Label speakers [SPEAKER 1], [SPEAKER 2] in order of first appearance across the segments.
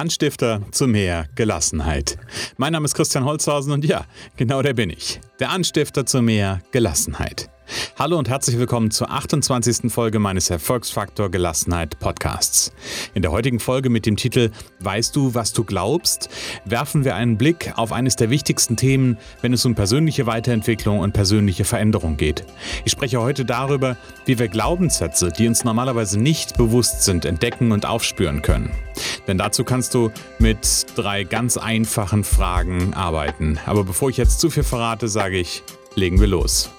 [SPEAKER 1] Anstifter zu mehr Gelassenheit. Mein Name ist Christian Holzhausen und ja, genau der bin ich. Der Anstifter zu mehr Gelassenheit. Hallo und herzlich willkommen zur 28. Folge meines Erfolgsfaktor Gelassenheit Podcasts. In der heutigen Folge mit dem Titel Weißt du, was du glaubst? werfen wir einen Blick auf eines der wichtigsten Themen, wenn es um persönliche Weiterentwicklung und persönliche Veränderung geht. Ich spreche heute darüber, wie wir Glaubenssätze, die uns normalerweise nicht bewusst sind, entdecken und aufspüren können. Denn dazu kannst du mit drei ganz einfachen Fragen arbeiten. Aber bevor ich jetzt zu viel verrate, sage ich, legen wir los.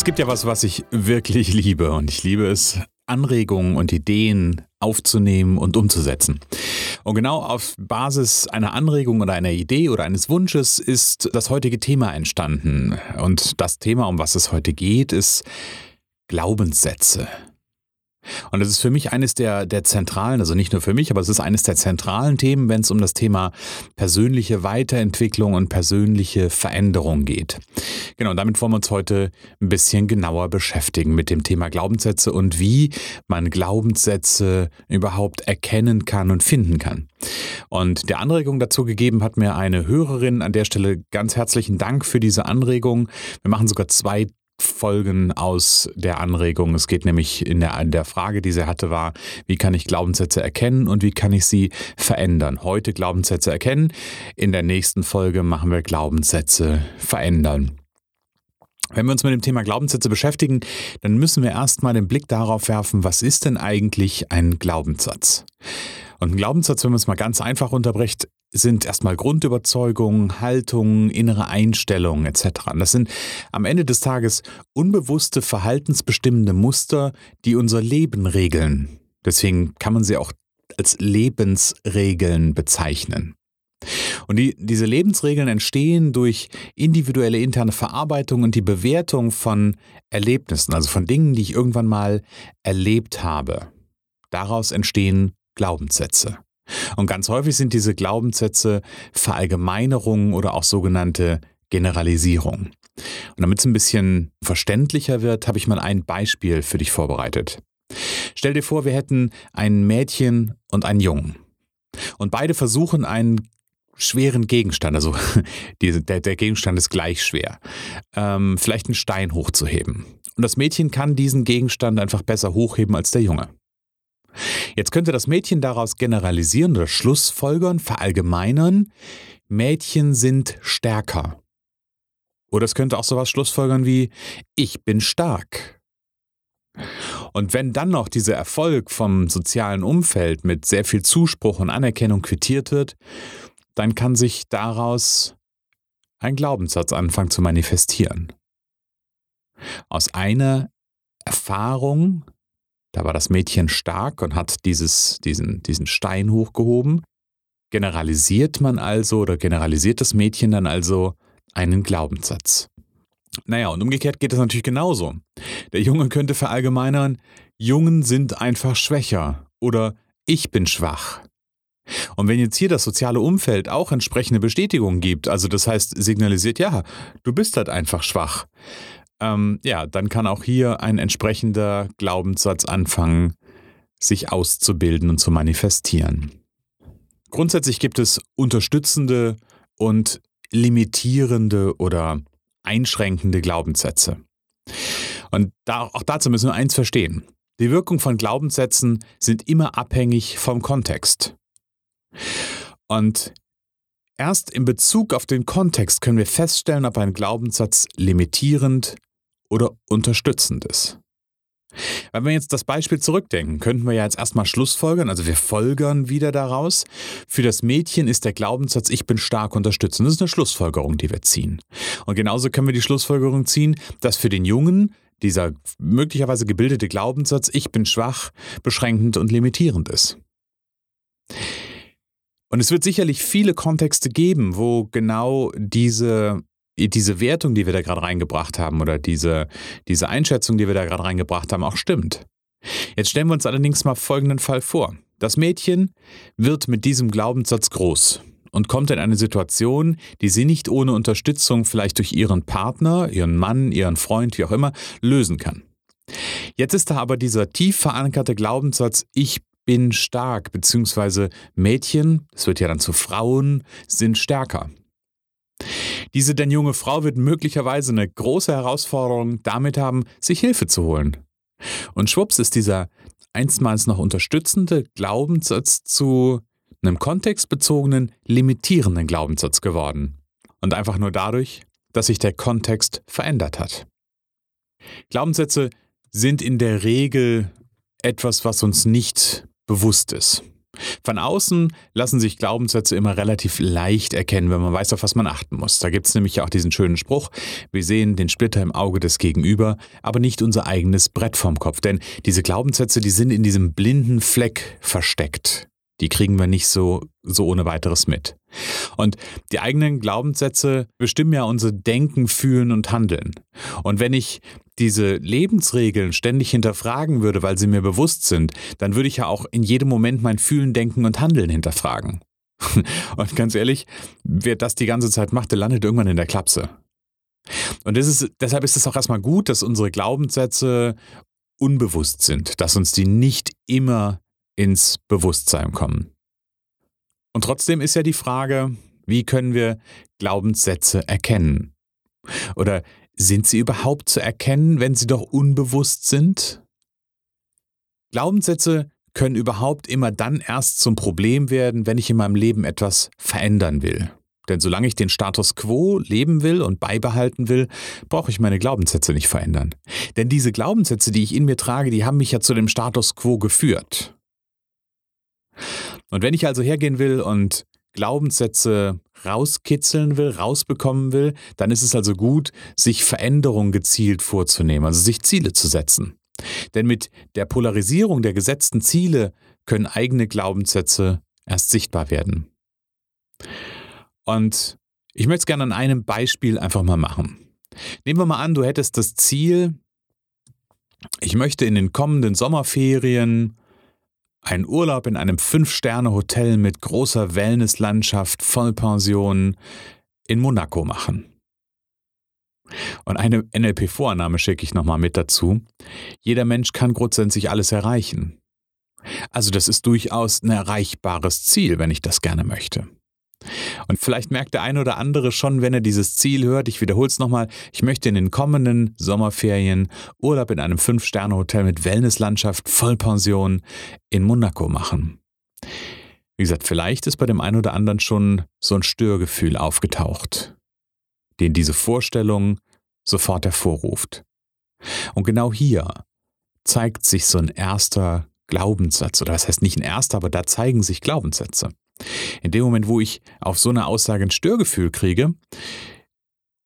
[SPEAKER 1] Es gibt ja was, was ich wirklich liebe und ich liebe es, Anregungen und Ideen aufzunehmen und umzusetzen. Und genau auf Basis einer Anregung oder einer Idee oder eines Wunsches ist das heutige Thema entstanden. Und das Thema, um was es heute geht, ist Glaubenssätze. Und das ist für mich eines der, der zentralen, also nicht nur für mich, aber es ist eines der zentralen Themen, wenn es um das Thema persönliche Weiterentwicklung und persönliche Veränderung geht. Genau, damit wollen wir uns heute ein bisschen genauer beschäftigen mit dem Thema Glaubenssätze und wie man Glaubenssätze überhaupt erkennen kann und finden kann. Und der Anregung dazu gegeben hat mir eine Hörerin an der Stelle ganz herzlichen Dank für diese Anregung. Wir machen sogar zwei Folgen aus der Anregung. Es geht nämlich in der, in der Frage, die sie hatte, war, wie kann ich Glaubenssätze erkennen und wie kann ich sie verändern? Heute Glaubenssätze erkennen, in der nächsten Folge machen wir Glaubenssätze verändern. Wenn wir uns mit dem Thema Glaubenssätze beschäftigen, dann müssen wir erstmal den Blick darauf werfen, was ist denn eigentlich ein Glaubenssatz? Und ein Glaubenssatz, wenn man es mal ganz einfach unterbricht, sind erstmal Grundüberzeugungen, Haltungen, innere Einstellungen etc. Das sind am Ende des Tages unbewusste verhaltensbestimmende Muster, die unser Leben regeln. Deswegen kann man sie auch als Lebensregeln bezeichnen. Und die, diese Lebensregeln entstehen durch individuelle interne Verarbeitung und die Bewertung von Erlebnissen, also von Dingen, die ich irgendwann mal erlebt habe. Daraus entstehen Glaubenssätze. Und ganz häufig sind diese Glaubenssätze Verallgemeinerungen oder auch sogenannte Generalisierungen. Und damit es ein bisschen verständlicher wird, habe ich mal ein Beispiel für dich vorbereitet. Stell dir vor, wir hätten ein Mädchen und einen Jungen. Und beide versuchen einen schweren Gegenstand, also die, der, der, Gegenstand ist gleich schwer, ähm, vielleicht einen Stein hochzuheben. Und das Mädchen kann diesen Gegenstand einfach besser hochheben als der Junge. Jetzt könnte das Mädchen daraus generalisieren oder Schlussfolgern, verallgemeinern, Mädchen sind stärker. Oder es könnte auch sowas schlussfolgern wie, ich bin stark. Und wenn dann noch dieser Erfolg vom sozialen Umfeld mit sehr viel Zuspruch und Anerkennung quittiert wird, dann kann sich daraus ein Glaubenssatz anfangen zu manifestieren. Aus einer Erfahrung, da war das Mädchen stark und hat dieses, diesen, diesen Stein hochgehoben. Generalisiert man also oder generalisiert das Mädchen dann also einen Glaubenssatz. Naja, und umgekehrt geht es natürlich genauso. Der Junge könnte verallgemeinern, Jungen sind einfach schwächer oder ich bin schwach. Und wenn jetzt hier das soziale Umfeld auch entsprechende Bestätigung gibt, also das heißt signalisiert, ja, du bist halt einfach schwach, ähm, ja, dann kann auch hier ein entsprechender Glaubenssatz anfangen, sich auszubilden und zu manifestieren. Grundsätzlich gibt es unterstützende und limitierende oder einschränkende Glaubenssätze. Und da, auch dazu müssen wir eins verstehen. Die Wirkung von Glaubenssätzen sind immer abhängig vom Kontext. Und erst in Bezug auf den Kontext können wir feststellen, ob ein Glaubenssatz limitierend, oder Unterstützendes. Wenn wir jetzt das Beispiel zurückdenken, könnten wir ja jetzt erstmal Schlussfolgern, also wir folgern wieder daraus. Für das Mädchen ist der Glaubenssatz, ich bin stark unterstützend. Das ist eine Schlussfolgerung, die wir ziehen. Und genauso können wir die Schlussfolgerung ziehen, dass für den Jungen dieser möglicherweise gebildete Glaubenssatz, ich bin schwach, beschränkend und limitierend ist. Und es wird sicherlich viele Kontexte geben, wo genau diese diese Wertung, die wir da gerade reingebracht haben oder diese, diese Einschätzung, die wir da gerade reingebracht haben, auch stimmt. Jetzt stellen wir uns allerdings mal folgenden Fall vor. Das Mädchen wird mit diesem Glaubenssatz groß und kommt in eine Situation, die sie nicht ohne Unterstützung vielleicht durch ihren Partner, ihren Mann, ihren Freund, wie auch immer, lösen kann. Jetzt ist da aber dieser tief verankerte Glaubenssatz, ich bin stark, beziehungsweise Mädchen, es wird ja dann zu Frauen, sind stärker. Diese denn junge Frau wird möglicherweise eine große Herausforderung damit haben, sich Hilfe zu holen. Und schwupps ist dieser einstmals noch unterstützende Glaubenssatz zu einem kontextbezogenen, limitierenden Glaubenssatz geworden. Und einfach nur dadurch, dass sich der Kontext verändert hat. Glaubenssätze sind in der Regel etwas, was uns nicht bewusst ist. Von außen lassen sich Glaubenssätze immer relativ leicht erkennen, wenn man weiß, auf was man achten muss. Da gibt es nämlich auch diesen schönen Spruch, wir sehen den Splitter im Auge des Gegenüber, aber nicht unser eigenes Brett vorm Kopf. Denn diese Glaubenssätze, die sind in diesem blinden Fleck versteckt. Die kriegen wir nicht so, so ohne weiteres mit. Und die eigenen Glaubenssätze bestimmen ja unser Denken, Fühlen und Handeln. Und wenn ich diese Lebensregeln ständig hinterfragen würde, weil sie mir bewusst sind, dann würde ich ja auch in jedem Moment mein Fühlen, Denken und Handeln hinterfragen. Und ganz ehrlich, wer das die ganze Zeit macht, der landet irgendwann in der Klapse. Und ist, deshalb ist es auch erstmal gut, dass unsere Glaubenssätze unbewusst sind, dass uns die nicht immer ins Bewusstsein kommen. Und trotzdem ist ja die Frage, wie können wir Glaubenssätze erkennen? Oder sind sie überhaupt zu erkennen, wenn sie doch unbewusst sind? Glaubenssätze können überhaupt immer dann erst zum Problem werden, wenn ich in meinem Leben etwas verändern will. Denn solange ich den Status quo leben will und beibehalten will, brauche ich meine Glaubenssätze nicht verändern. Denn diese Glaubenssätze, die ich in mir trage, die haben mich ja zu dem Status quo geführt. Und wenn ich also hergehen will und Glaubenssätze rauskitzeln will, rausbekommen will, dann ist es also gut, sich Veränderungen gezielt vorzunehmen, also sich Ziele zu setzen. Denn mit der Polarisierung der gesetzten Ziele können eigene Glaubenssätze erst sichtbar werden. Und ich möchte es gerne an einem Beispiel einfach mal machen. Nehmen wir mal an, du hättest das Ziel, ich möchte in den kommenden Sommerferien ein Urlaub in einem Fünf-Sterne-Hotel mit großer Wellnesslandschaft, Vollpension in Monaco machen. Und eine NLP-Vorannahme schicke ich nochmal mit dazu. Jeder Mensch kann grundsätzlich alles erreichen. Also das ist durchaus ein erreichbares Ziel, wenn ich das gerne möchte. Und vielleicht merkt der eine oder andere schon, wenn er dieses Ziel hört, ich wiederhole es nochmal, ich möchte in den kommenden Sommerferien Urlaub in einem Fünf-Sterne-Hotel mit Wellnesslandschaft, Vollpension in Monaco machen. Wie gesagt, vielleicht ist bei dem einen oder anderen schon so ein Störgefühl aufgetaucht, den diese Vorstellung sofort hervorruft. Und genau hier zeigt sich so ein erster Glaubenssatz, oder das heißt nicht ein erster, aber da zeigen sich Glaubenssätze. In dem Moment, wo ich auf so eine Aussage ein Störgefühl kriege,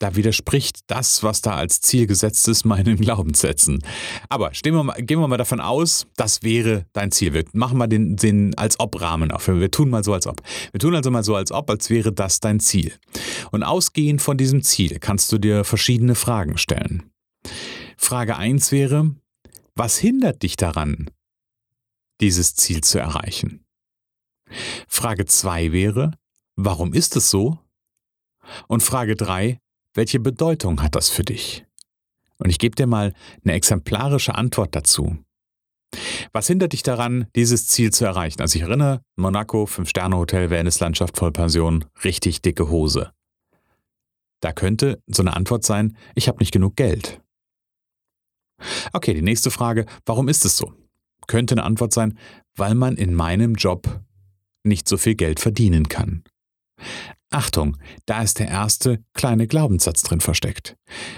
[SPEAKER 1] da widerspricht das, was da als Ziel gesetzt ist, meinen Glaubenssätzen. Aber wir mal, gehen wir mal davon aus, das wäre dein Ziel. Wir machen mal den, den als ob-Rahmen auf. Wir tun mal so als ob. Wir tun also mal so als ob, als wäre das dein Ziel. Und ausgehend von diesem Ziel kannst du dir verschiedene Fragen stellen. Frage 1 wäre, was hindert dich daran, dieses Ziel zu erreichen? Frage 2 wäre, warum ist es so? Und Frage 3, welche Bedeutung hat das für dich? Und ich gebe dir mal eine exemplarische Antwort dazu. Was hindert dich daran, dieses Ziel zu erreichen? Also ich erinnere, Monaco, 5-Sterne-Hotel, Wellnesslandschaft, Vollpension, richtig dicke Hose. Da könnte so eine Antwort sein, ich habe nicht genug Geld. Okay, die nächste Frage, warum ist es so? Könnte eine Antwort sein, weil man in meinem Job nicht so viel Geld verdienen kann. Achtung, da ist der erste kleine Glaubenssatz drin versteckt.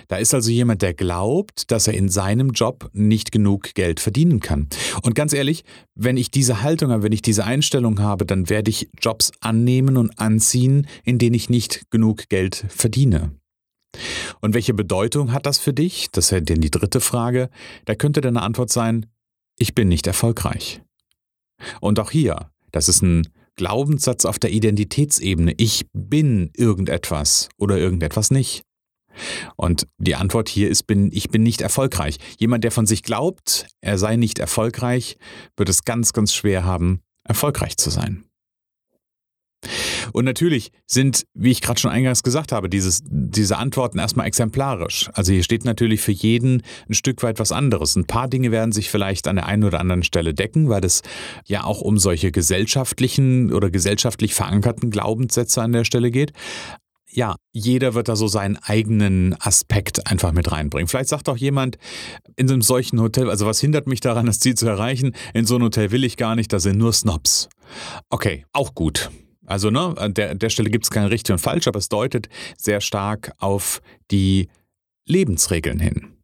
[SPEAKER 1] Da ist also jemand, der glaubt, dass er in seinem Job nicht genug Geld verdienen kann. Und ganz ehrlich, wenn ich diese Haltung habe, wenn ich diese Einstellung habe, dann werde ich Jobs annehmen und anziehen, in denen ich nicht genug Geld verdiene. Und welche Bedeutung hat das für dich? Das wäre denn die dritte Frage. Da könnte deine Antwort sein, ich bin nicht erfolgreich. Und auch hier, das ist ein Glaubenssatz auf der Identitätsebene. Ich bin irgendetwas oder irgendetwas nicht. Und die Antwort hier ist, bin, ich bin nicht erfolgreich. Jemand, der von sich glaubt, er sei nicht erfolgreich, wird es ganz, ganz schwer haben, erfolgreich zu sein. Und natürlich sind, wie ich gerade schon eingangs gesagt habe, dieses, diese Antworten erstmal exemplarisch. Also hier steht natürlich für jeden ein Stück weit was anderes. Ein paar Dinge werden sich vielleicht an der einen oder anderen Stelle decken, weil es ja auch um solche gesellschaftlichen oder gesellschaftlich verankerten Glaubenssätze an der Stelle geht ja, jeder wird da so seinen eigenen Aspekt einfach mit reinbringen. Vielleicht sagt auch jemand in einem solchen Hotel, also was hindert mich daran, das Ziel zu erreichen? In so ein Hotel will ich gar nicht, da sind nur Snobs. Okay, auch gut. Also ne, an der, der Stelle gibt es kein richtig und falsch, aber es deutet sehr stark auf die Lebensregeln hin.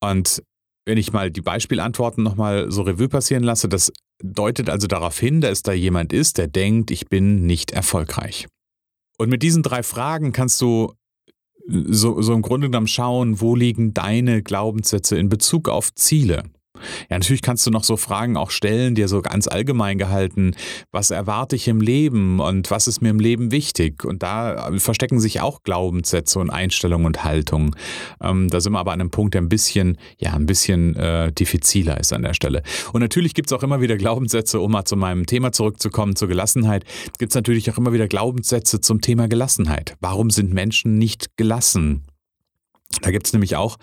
[SPEAKER 1] Und wenn ich mal die Beispielantworten nochmal so Revue passieren lasse, das deutet also darauf hin, dass da jemand ist, der denkt, ich bin nicht erfolgreich. Und mit diesen drei Fragen kannst du so, so im Grunde genommen schauen, wo liegen deine Glaubenssätze in Bezug auf Ziele. Ja, natürlich kannst du noch so Fragen auch stellen, dir so ganz allgemein gehalten, was erwarte ich im Leben und was ist mir im Leben wichtig? Und da verstecken sich auch Glaubenssätze und Einstellungen und Haltungen. Ähm, da sind wir aber an einem Punkt, der ein bisschen, ja, ein bisschen äh, diffiziler ist an der Stelle. Und natürlich gibt es auch immer wieder Glaubenssätze, um mal zu meinem Thema zurückzukommen, zur Gelassenheit, gibt es natürlich auch immer wieder Glaubenssätze zum Thema Gelassenheit. Warum sind Menschen nicht gelassen? Da gibt es nämlich auch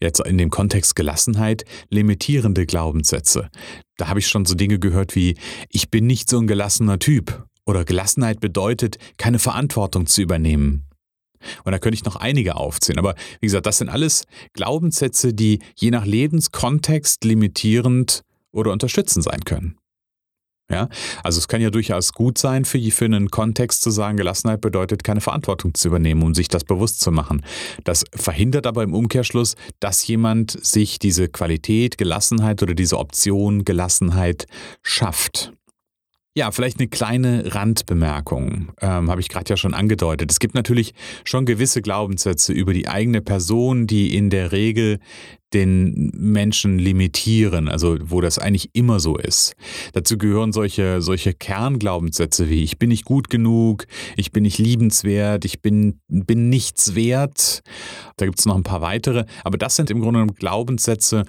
[SPEAKER 1] jetzt in dem Kontext Gelassenheit limitierende Glaubenssätze. Da habe ich schon so Dinge gehört wie, ich bin nicht so ein gelassener Typ oder Gelassenheit bedeutet, keine Verantwortung zu übernehmen. Und da könnte ich noch einige aufzählen. Aber wie gesagt, das sind alles Glaubenssätze, die je nach Lebenskontext limitierend oder unterstützend sein können. Ja, also es kann ja durchaus gut sein, für, für einen Kontext zu sagen, Gelassenheit bedeutet, keine Verantwortung zu übernehmen, um sich das bewusst zu machen. Das verhindert aber im Umkehrschluss, dass jemand sich diese Qualität, Gelassenheit oder diese Option Gelassenheit schafft. Ja, vielleicht eine kleine Randbemerkung, ähm, habe ich gerade ja schon angedeutet. Es gibt natürlich schon gewisse Glaubenssätze über die eigene Person, die in der Regel den Menschen limitieren, also wo das eigentlich immer so ist. Dazu gehören solche, solche Kernglaubenssätze wie ich bin nicht gut genug, ich bin nicht liebenswert, ich bin, bin nichts wert. Da gibt es noch ein paar weitere, aber das sind im Grunde Glaubenssätze,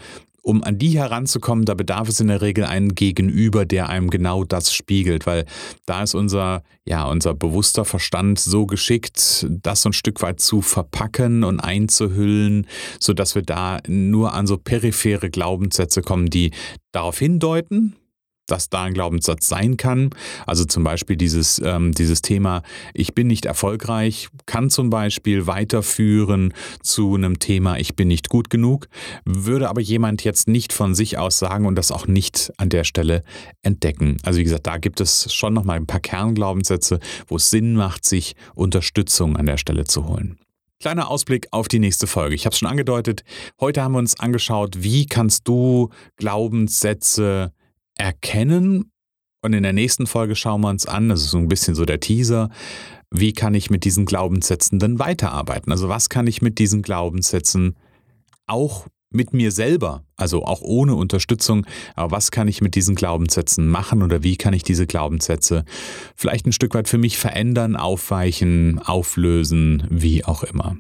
[SPEAKER 1] um an die heranzukommen, da bedarf es in der Regel einen Gegenüber, der einem genau das spiegelt, weil da ist unser, ja, unser bewusster Verstand so geschickt, das so ein Stück weit zu verpacken und einzuhüllen, sodass wir da nur an so periphere Glaubenssätze kommen, die darauf hindeuten, dass da ein Glaubenssatz sein kann. Also zum Beispiel dieses, ähm, dieses Thema, ich bin nicht erfolgreich, kann zum Beispiel weiterführen zu einem Thema, ich bin nicht gut genug, würde aber jemand jetzt nicht von sich aus sagen und das auch nicht an der Stelle entdecken. Also wie gesagt, da gibt es schon nochmal ein paar Kernglaubenssätze, wo es Sinn macht, sich Unterstützung an der Stelle zu holen. Kleiner Ausblick auf die nächste Folge. Ich habe es schon angedeutet. Heute haben wir uns angeschaut, wie kannst du Glaubenssätze erkennen. Und in der nächsten Folge schauen wir uns an, das ist so ein bisschen so der Teaser, wie kann ich mit diesen Glaubenssätzen denn weiterarbeiten? Also was kann ich mit diesen Glaubenssätzen auch mit mir selber, also auch ohne Unterstützung, aber was kann ich mit diesen Glaubenssätzen machen oder wie kann ich diese Glaubenssätze vielleicht ein Stück weit für mich verändern, aufweichen, auflösen, wie auch immer.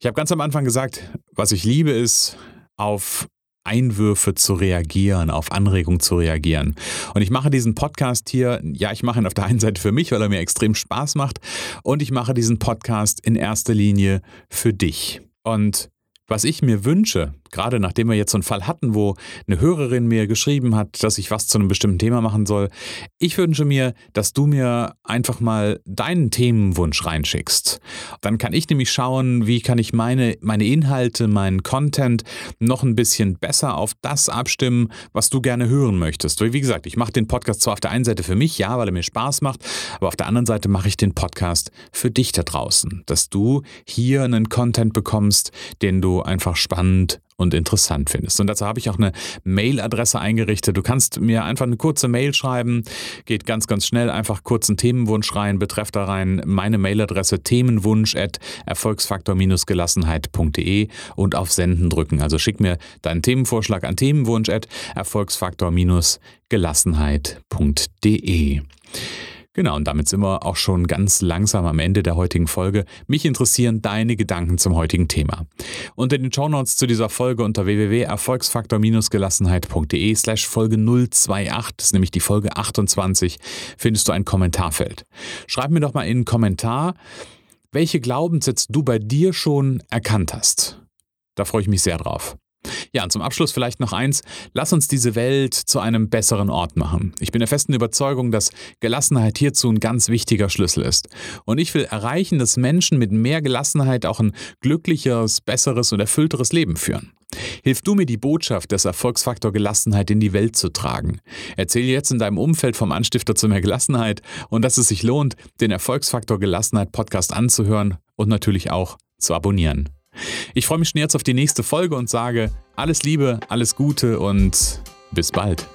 [SPEAKER 1] Ich habe ganz am Anfang gesagt, was ich liebe ist, auf Einwürfe zu reagieren, auf Anregungen zu reagieren. Und ich mache diesen Podcast hier, ja, ich mache ihn auf der einen Seite für mich, weil er mir extrem Spaß macht. Und ich mache diesen Podcast in erster Linie für dich. Und was ich mir wünsche, gerade nachdem wir jetzt so einen Fall hatten, wo eine Hörerin mir geschrieben hat, dass ich was zu einem bestimmten Thema machen soll, ich wünsche mir, dass du mir einfach mal deinen Themenwunsch reinschickst. Dann kann ich nämlich schauen, wie kann ich meine, meine Inhalte, meinen Content noch ein bisschen besser auf das abstimmen, was du gerne hören möchtest. Wie gesagt, ich mache den Podcast zwar auf der einen Seite für mich, ja, weil er mir Spaß macht, aber auf der anderen Seite mache ich den Podcast für dich da draußen, dass du hier einen Content bekommst, den du einfach spannend und interessant findest. Und dazu habe ich auch eine Mailadresse eingerichtet. Du kannst mir einfach eine kurze Mail schreiben, geht ganz, ganz schnell, einfach kurzen Themenwunsch rein, betreff da rein meine Mailadresse themenwunsch at erfolgsfaktor-gelassenheit.de und auf Senden drücken. Also schick mir deinen Themenvorschlag an themenwunsch at erfolgsfaktor-gelassenheit.de. Genau, und damit sind wir auch schon ganz langsam am Ende der heutigen Folge. Mich interessieren deine Gedanken zum heutigen Thema. Unter den Shownotes zu dieser Folge unter www.erfolgsfaktor-gelassenheit.de slash Folge 028, das ist nämlich die Folge 28, findest du ein Kommentarfeld. Schreib mir doch mal in einen Kommentar, welche Glaubenssätze du bei dir schon erkannt hast. Da freue ich mich sehr drauf. Ja, und zum Abschluss vielleicht noch eins. Lass uns diese Welt zu einem besseren Ort machen. Ich bin der festen Überzeugung, dass Gelassenheit hierzu ein ganz wichtiger Schlüssel ist. Und ich will erreichen, dass Menschen mit mehr Gelassenheit auch ein glücklicheres, besseres und erfüllteres Leben führen. Hilf du mir, die Botschaft des Erfolgsfaktor Gelassenheit in die Welt zu tragen. Erzähl jetzt in deinem Umfeld vom Anstifter zu mehr Gelassenheit und dass es sich lohnt, den Erfolgsfaktor Gelassenheit Podcast anzuhören und natürlich auch zu abonnieren. Ich freue mich schon jetzt auf die nächste Folge und sage alles Liebe, alles Gute und bis bald.